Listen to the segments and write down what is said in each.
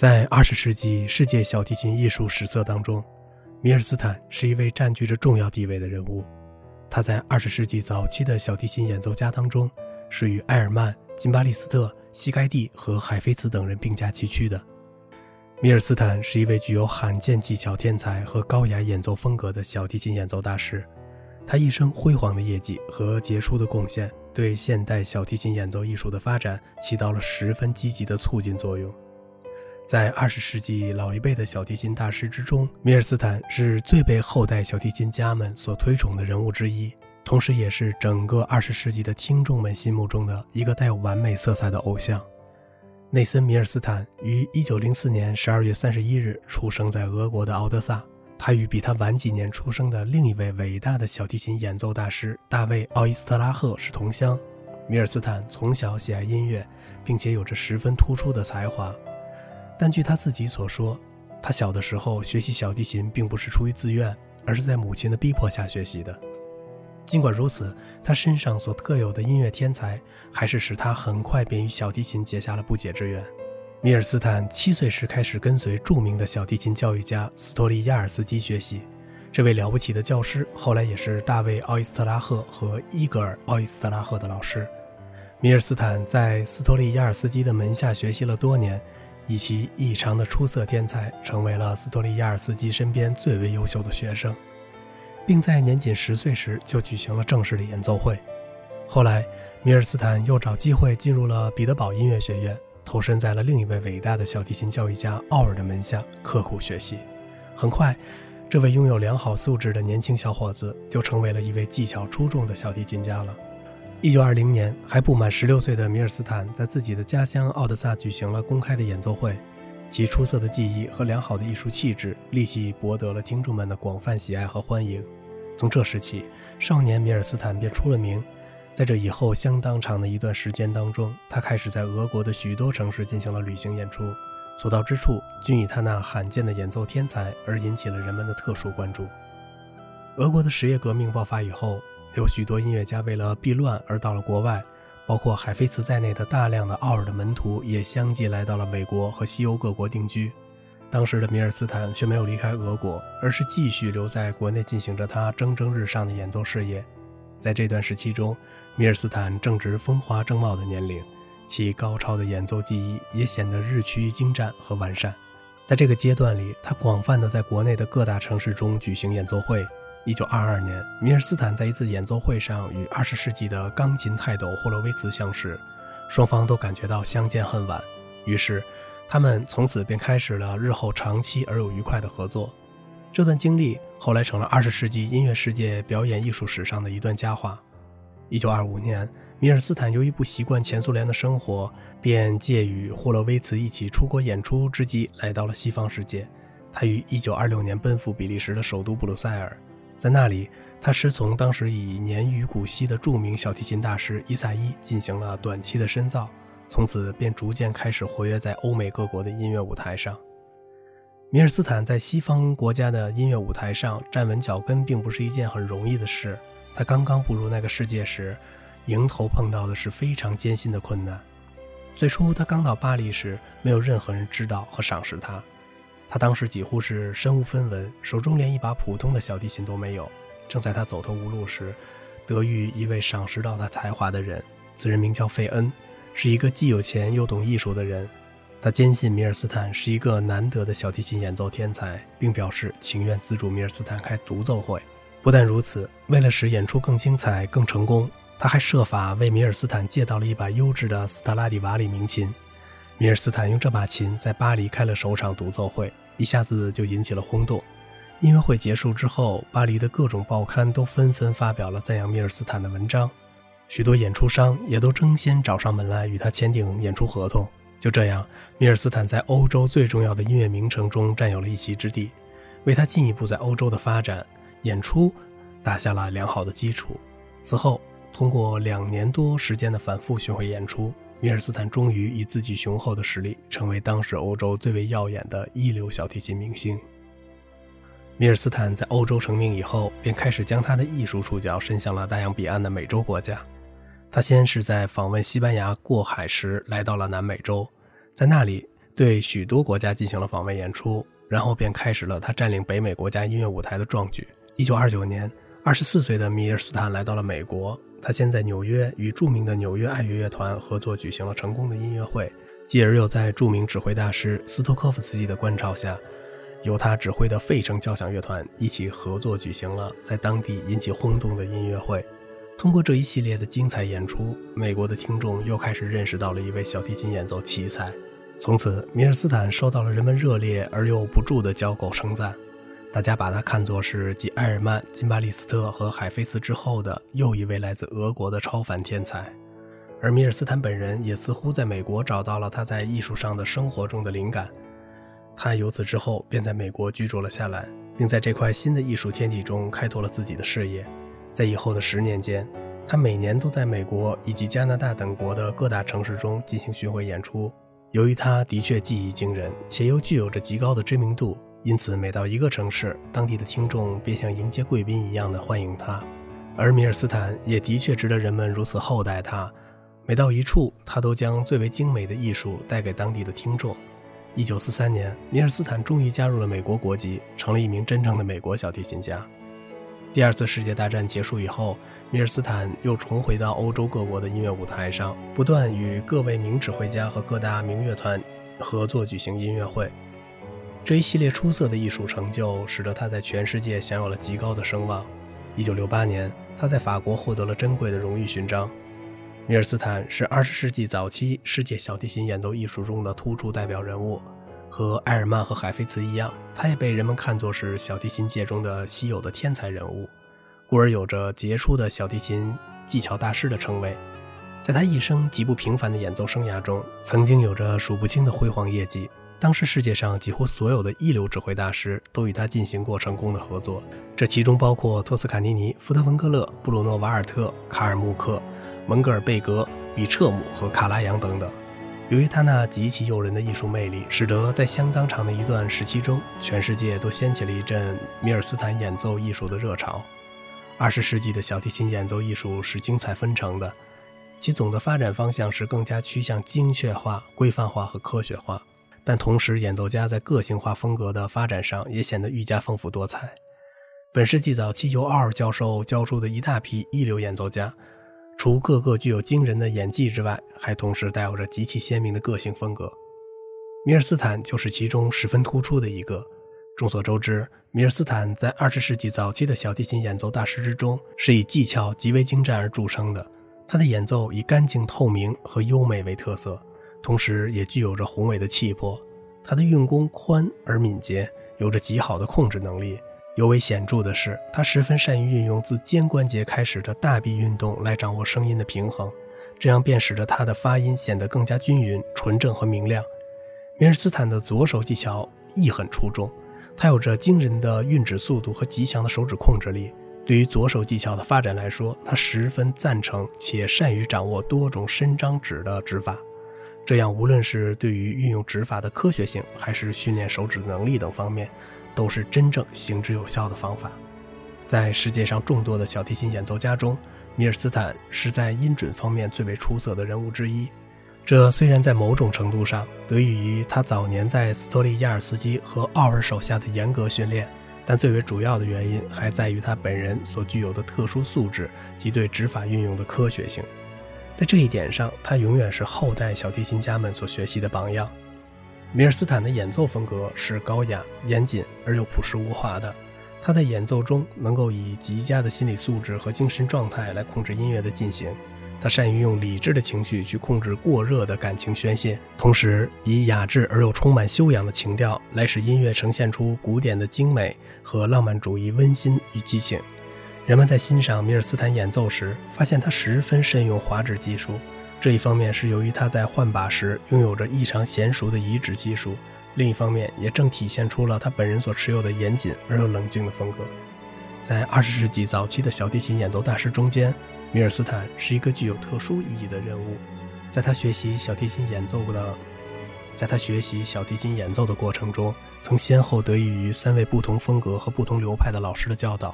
在二十世纪世界小提琴艺术史册当中，米尔斯坦是一位占据着重要地位的人物。他在二十世纪早期的小提琴演奏家当中，是与埃尔曼、金巴利斯特、西盖蒂和海菲茨等人并驾齐驱的。米尔斯坦是一位具有罕见技巧天才和高雅演奏风格的小提琴演奏大师。他一生辉煌的业绩和杰出的贡献，对现代小提琴演奏艺术的发展起到了十分积极的促进作用。在二十世纪老一辈的小提琴大师之中，米尔斯坦是最被后代小提琴家们所推崇的人物之一，同时也是整个二十世纪的听众们心目中的一个带有完美色彩的偶像。内森·米尔斯坦于一九零四年十二月三十一日出生在俄国的敖德萨。他与比他晚几年出生的另一位伟大的小提琴演奏大师大卫·奥伊斯特拉赫是同乡。米尔斯坦从小喜爱音乐，并且有着十分突出的才华。但据他自己所说，他小的时候学习小提琴并不是出于自愿，而是在母亲的逼迫下学习的。尽管如此，他身上所特有的音乐天才，还是使他很快便与小提琴结下了不解之缘。米尔斯坦七岁时开始跟随著名的小提琴教育家斯托利亚尔斯基学习，这位了不起的教师后来也是大卫·奥伊斯特拉赫和伊格尔·奥伊斯特拉赫的老师。米尔斯坦在斯托利亚尔斯基的门下学习了多年。以其异常的出色天才，成为了斯托利亚尔斯基身边最为优秀的学生，并在年仅十岁时就举行了正式的演奏会。后来，米尔斯坦又找机会进入了彼得堡音乐学院，投身在了另一位伟大的小提琴教育家奥尔的门下，刻苦学习。很快，这位拥有良好素质的年轻小伙子就成为了一位技巧出众的小提琴家了。一九二零年，还不满十六岁的米尔斯坦在自己的家乡奥德萨举行了公开的演奏会，其出色的技艺和良好的艺术气质立即博得了听众们的广泛喜爱和欢迎。从这时起，少年米尔斯坦便出了名。在这以后相当长的一段时间当中，他开始在俄国的许多城市进行了旅行演出，所到之处均以他那罕见的演奏天才而引起了人们的特殊关注。俄国的十月革命爆发以后。有许多音乐家为了避乱而到了国外，包括海菲茨在内的大量的奥尔的门徒也相继来到了美国和西欧各国定居。当时的米尔斯坦却没有离开俄国，而是继续留在国内进行着他蒸蒸日上的演奏事业。在这段时期中，米尔斯坦正值风华正茂的年龄，其高超的演奏技艺也显得日趋精湛和完善。在这个阶段里，他广泛的在国内的各大城市中举行演奏会。一九二二年，米尔斯坦在一次演奏会上与二十世纪的钢琴泰斗霍洛威茨相识，双方都感觉到相见恨晚，于是他们从此便开始了日后长期而又愉快的合作。这段经历后来成了二十世纪音乐世界表演艺术史上的一段佳话。一九二五年，米尔斯坦由于不习惯前苏联的生活，便借与霍洛威茨一起出国演出之机来到了西方世界。他于一九二六年奔赴比利时的首都布鲁塞尔。在那里，他师从当时已年逾古稀的著名小提琴大师伊萨伊进行了短期的深造，从此便逐渐开始活跃在欧美各国的音乐舞台上。米尔斯坦在西方国家的音乐舞台上站稳脚跟，并不是一件很容易的事。他刚刚步入那个世界时，迎头碰到的是非常艰辛的困难。最初，他刚到巴黎时，没有任何人知道和赏识他。他当时几乎是身无分文，手中连一把普通的小提琴都没有。正在他走投无路时，得遇一位赏识到他才华的人，此人名叫费恩，是一个既有钱又懂艺术的人。他坚信米尔斯坦是一个难得的小提琴演奏天才，并表示情愿资助米尔斯坦开独奏会。不但如此，为了使演出更精彩、更成功，他还设法为米尔斯坦借到了一把优质的斯特拉迪瓦里名琴。米尔斯坦用这把琴在巴黎开了首场独奏会，一下子就引起了轰动。音乐会结束之后，巴黎的各种报刊都纷纷发表了赞扬米尔斯坦的文章，许多演出商也都争先找上门来与他签订演出合同。就这样，米尔斯坦在欧洲最重要的音乐名城中占有了一席之地，为他进一步在欧洲的发展演出打下了良好的基础。此后，通过两年多时间的反复巡回演出。米尔斯坦终于以自己雄厚的实力，成为当时欧洲最为耀眼的一流小提琴明星。米尔斯坦在欧洲成名以后，便开始将他的艺术触角伸向了大洋彼岸的美洲国家。他先是在访问西班牙过海时来到了南美洲，在那里。对许多国家进行了访问演出，然后便开始了他占领北美国家音乐舞台的壮举。一九二九年，二十四岁的米尔斯坦来到了美国，他先在纽约与著名的纽约爱乐乐团合作举行了成功的音乐会，继而又在著名指挥大师斯托科夫斯基的观照下。由他指挥的费城交响乐团一起合作举行了在当地引起轰动的音乐会。通过这一系列的精彩演出，美国的听众又开始认识到了一位小提琴演奏奇才。从此，米尔斯坦受到了人们热烈而又不住的交口称赞。大家把他看作是继埃尔曼、金巴利斯特和海菲茨之后的又一位来自俄国的超凡天才。而米尔斯坦本人也似乎在美国找到了他在艺术上的生活中的灵感。他由此之后便在美国居住了下来，并在这块新的艺术天地中开拓了自己的事业。在以后的十年间，他每年都在美国以及加拿大等国的各大城市中进行巡回演出。由于他的确技艺惊人，且又具有着极高的知名度，因此每到一个城市，当地的听众便像迎接贵宾一样的欢迎他。而米尔斯坦也的确值得人们如此厚待他。每到一处，他都将最为精美的艺术带给当地的听众。一九四三年，米尔斯坦终于加入了美国国籍，成了一名真正的美国小提琴家。第二次世界大战结束以后，米尔斯坦又重回到欧洲各国的音乐舞台上，不断与各位名指挥家和各大名乐团合作举行音乐会。这一系列出色的艺术成就，使得他在全世界享有了极高的声望。一九六八年，他在法国获得了珍贵的荣誉勋章。米尔斯坦是二十世纪早期世界小提琴演奏艺术中的突出代表人物，和埃尔曼和海菲茨一样，他也被人们看作是小提琴界中的稀有的天才人物，故而有着杰出的小提琴技巧大师的称谓。在他一生极不平凡的演奏生涯中，曾经有着数不清的辉煌业绩。当时世界上几乎所有的一流指挥大师都与他进行过成功的合作，这其中包括托斯卡尼尼、福特文格勒、布鲁诺瓦尔特、卡尔穆克。蒙格尔贝格、比彻姆和卡拉扬等等。由于他那极其诱人的艺术魅力，使得在相当长的一段时期中，全世界都掀起了一阵米尔斯坦演奏艺术的热潮。二十世纪的小提琴演奏艺术是精彩纷呈的，其总的发展方向是更加趋向精确化、规范化和科学化，但同时演奏家在个性化风格的发展上也显得愈加丰富多彩。本世纪早期由奥尔教授教出的一大批一流演奏家。除个个具有惊人的演技之外，还同时带有着极其鲜明的个性风格。米尔斯坦就是其中十分突出的一个。众所周知，米尔斯坦在二十世纪早期的小提琴演奏大师之中，是以技巧极为精湛而著称的。他的演奏以干净透明和优美为特色，同时也具有着宏伟的气魄。他的运弓宽而敏捷，有着极好的控制能力。尤为显著的是，他十分善于运用自肩关节开始的大臂运动来掌握声音的平衡，这样便使得他的发音显得更加均匀、纯正和明亮。米尔斯坦的左手技巧亦很出众，他有着惊人的运指速度和极强的手指控制力。对于左手技巧的发展来说，他十分赞成且善于掌握多种伸张指的指法，这样无论是对于运用指法的科学性，还是训练手指能力等方面。都是真正行之有效的方法。在世界上众多的小提琴演奏家中，米尔斯坦是在音准方面最为出色的人物之一。这虽然在某种程度上得益于他早年在斯托利亚尔斯基和奥尔手下的严格训练，但最为主要的原因还在于他本人所具有的特殊素质及对指法运用的科学性。在这一点上，他永远是后代小提琴家们所学习的榜样。米尔斯坦的演奏风格是高雅、严谨而又朴实无华的。他在演奏中能够以极佳的心理素质和精神状态来控制音乐的进行。他善于用理智的情绪去控制过热的感情宣泄，同时以雅致而又充满修养的情调来使音乐呈现出古典的精美和浪漫主义温馨与激情。人们在欣赏米尔斯坦演奏时，发现他十分慎用滑指技术。这一方面是由于他在换把时拥有着异常娴熟的移指技术，另一方面也正体现出了他本人所持有的严谨而又冷静的风格。在二十世纪早期的小提琴演奏大师中间，米尔斯坦是一个具有特殊意义的人物。在他学习小提琴演奏的，在他学习小提琴演奏的过程中，曾先后得益于三位不同风格和不同流派的老师的教导，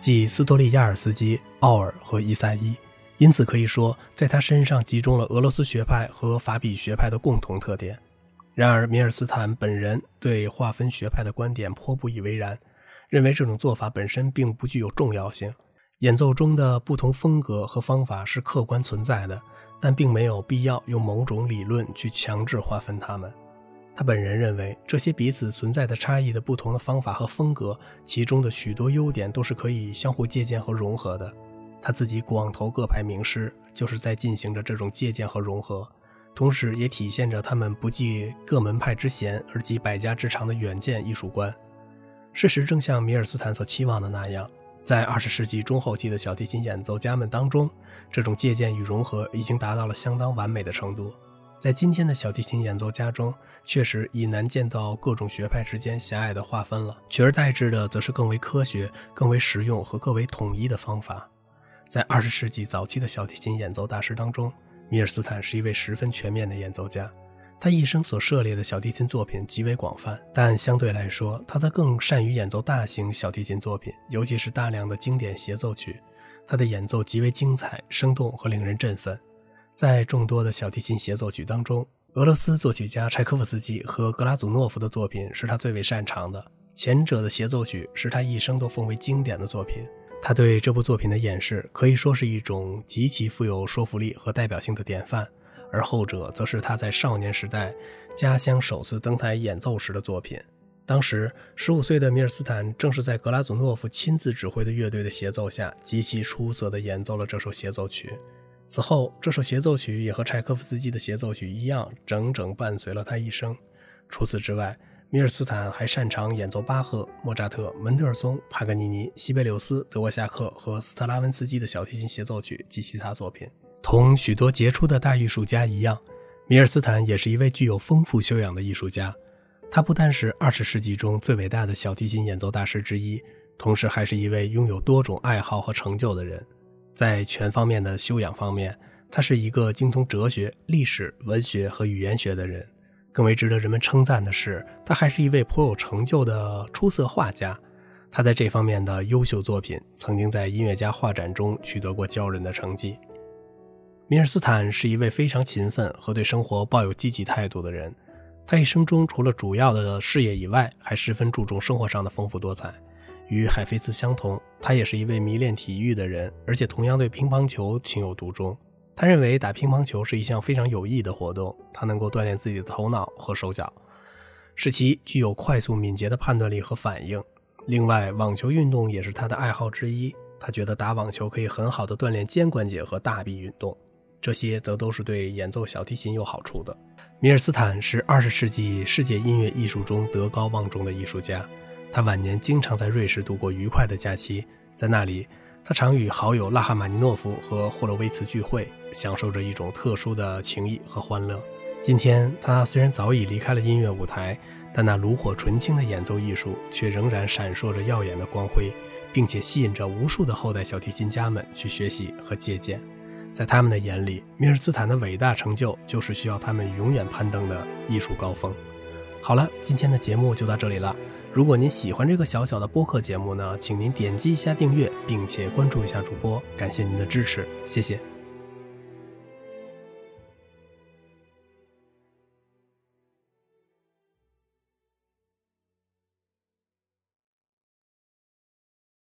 即斯托利亚尔斯基、奥尔和伊赛伊。因此可以说，在他身上集中了俄罗斯学派和法比学派的共同特点。然而，米尔斯坦本人对划分学派的观点颇不以为然，认为这种做法本身并不具有重要性。演奏中的不同风格和方法是客观存在的，但并没有必要用某种理论去强制划分它们。他本人认为，这些彼此存在的差异的不同的方法和风格，其中的许多优点都是可以相互借鉴和融合的。他自己广投各派名师，就是在进行着这种借鉴和融合。同时，也体现着他们不计各门派之嫌而集百家之长的远见艺术观。事实正像米尔斯坦所期望的那样，在二十世纪中后期的小提琴演奏家们当中，这种借鉴与融合已经达到了相当完美的程度。在今天的小提琴演奏家中，确实已难见到各种学派之间狭隘的划分了，取而代之的则是更为科学、更为实用和更为统一的方法。在二十世纪早期的小提琴演奏大师当中，米尔斯坦是一位十分全面的演奏家，他一生所涉猎的小提琴作品极为广泛，但相对来说，他则更善于演奏大型小提琴作品，尤其是大量的经典协奏曲。他的演奏极为精彩、生动和令人振奋。在众多的小提琴协奏曲当中，俄罗斯作曲家柴可夫斯基和格拉祖诺夫的作品是他最为擅长的。前者的协奏曲是他一生都奉为经典的作品。他对这部作品的演示可以说是一种极其富有说服力和代表性的典范，而后者则是他在少年时代家乡首次登台演奏时的作品。当时，十五岁的米尔斯坦正是在格拉祖诺夫亲自指挥的乐队的协奏下，极其出色地演奏了这首协奏曲。此后，这首协奏曲也和柴可夫斯基的协奏曲一样，整整伴随了他一生。除此之外，米尔斯坦还擅长演奏巴赫、莫扎特、门德尔松、帕格尼尼、西贝柳斯、德沃夏克和斯特拉文斯基的小提琴协奏曲及其他作品。同许多杰出的大艺术家一样，米尔斯坦也是一位具有丰富修养的艺术家。他不但是二十世纪中最伟大的小提琴演奏大师之一，同时还是一位拥有多种爱好和成就的人。在全方面的修养方面，他是一个精通哲学、历史、文学和语言学的人。更为值得人们称赞的是，他还是一位颇有成就的出色画家。他在这方面的优秀作品，曾经在音乐家画展中取得过骄人的成绩。米尔斯坦是一位非常勤奋和对生活抱有积极态度的人。他一生中除了主要的事业以外，还十分注重生活上的丰富多彩。与海菲兹相同，他也是一位迷恋体育的人，而且同样对乒乓球情有独钟。他认为打乒乓球是一项非常有益的活动，它能够锻炼自己的头脑和手脚，使其具有快速敏捷的判断力和反应。另外，网球运动也是他的爱好之一。他觉得打网球可以很好的锻炼肩关节和大臂运动，这些则都是对演奏小提琴有好处的。米尔斯坦是二十世纪世界音乐艺术中德高望重的艺术家。他晚年经常在瑞士度过愉快的假期，在那里。他常与好友拉哈马尼诺夫和霍洛维茨聚会，享受着一种特殊的情谊和欢乐。今天，他虽然早已离开了音乐舞台，但那炉火纯青的演奏艺术却仍然闪烁着耀眼的光辉，并且吸引着无数的后代小提琴家们去学习和借鉴。在他们的眼里，米尔斯坦的伟大成就就是需要他们永远攀登的艺术高峰。好了，今天的节目就到这里了。如果您喜欢这个小小的播客节目呢，请您点击一下订阅，并且关注一下主播，感谢您的支持，谢谢。